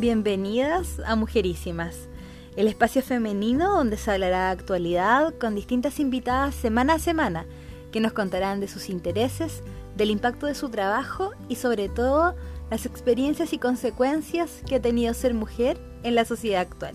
Bienvenidas a Mujerísimas, el espacio femenino donde se hablará de actualidad con distintas invitadas semana a semana que nos contarán de sus intereses, del impacto de su trabajo y sobre todo las experiencias y consecuencias que ha tenido ser mujer en la sociedad actual.